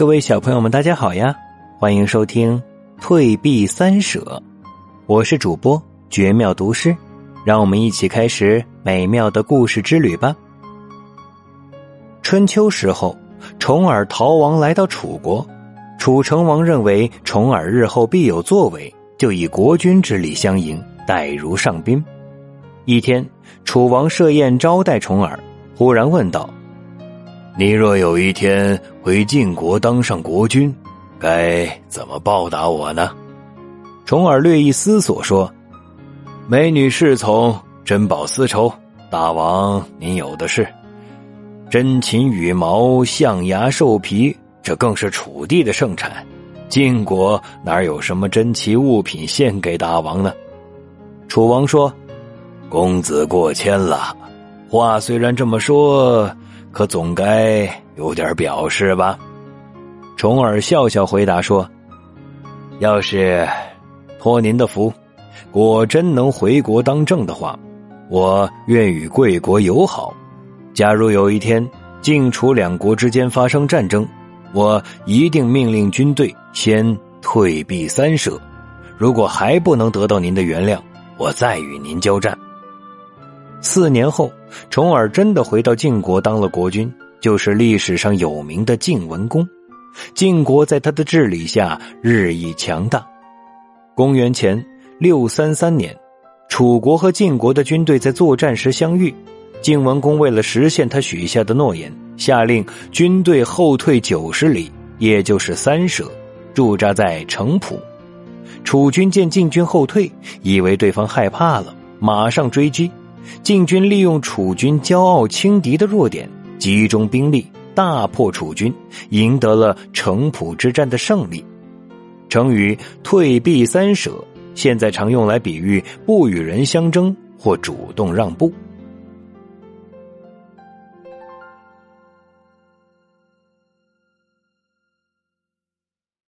各位小朋友们，大家好呀！欢迎收听《退避三舍》，我是主播绝妙读诗，让我们一起开始美妙的故事之旅吧。春秋时候，重耳逃亡来到楚国，楚成王认为重耳日后必有作为，就以国君之礼相迎，待如上宾。一天，楚王设宴招待重耳，忽然问道。你若有一天回晋国当上国君，该怎么报答我呢？重耳略一思索说：“美女侍从，珍宝丝绸，大王您有的是；珍禽羽毛，象牙兽皮，这更是楚地的盛产。晋国哪有什么珍奇物品献给大王呢？”楚王说：“公子过谦了。话虽然这么说。”可总该有点表示吧？重耳笑笑回答说：“要是托您的福，果真能回国当政的话，我愿与贵国友好。假如有一天晋楚两国之间发生战争，我一定命令军队先退避三舍。如果还不能得到您的原谅，我再与您交战。”四年后，重耳真的回到晋国当了国君，就是历史上有名的晋文公。晋国在他的治理下日益强大。公元前六三三年，楚国和晋国的军队在作战时相遇。晋文公为了实现他许下的诺言，下令军队后退九十里，也就是三舍，驻扎在城濮。楚军见晋军后退，以为对方害怕了，马上追击。晋军利用楚军骄傲轻敌的弱点，集中兵力大破楚军，赢得了城濮之战的胜利。成语“退避三舍”现在常用来比喻不与人相争或主动让步。